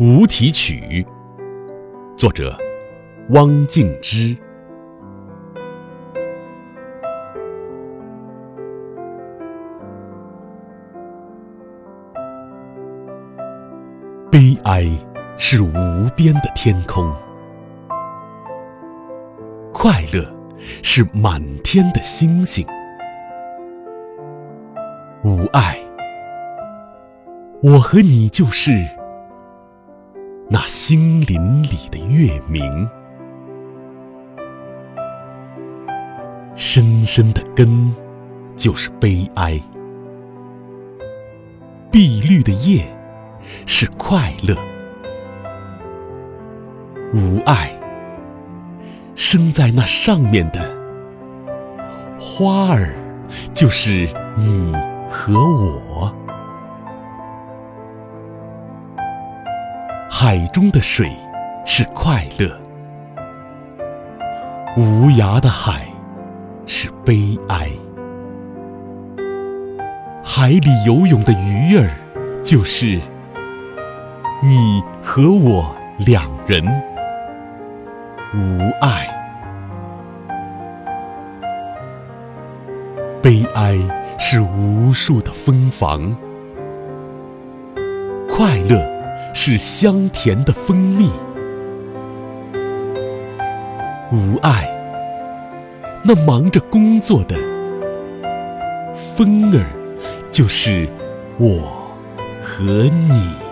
无题曲，作者汪静之。悲哀是无边的天空，快乐是满天的星星。无爱，我和你就是那心林里的月明。深深的根就是悲哀，碧绿的叶是快乐。无爱，生在那上面的花儿就是你和我。海中的水是快乐，无涯的海是悲哀。海里游泳的鱼儿就是你和我两人。无爱，悲哀是无数的蜂房，快乐是香甜的蜂蜜。无爱，那忙着工作的风儿，就是我和你。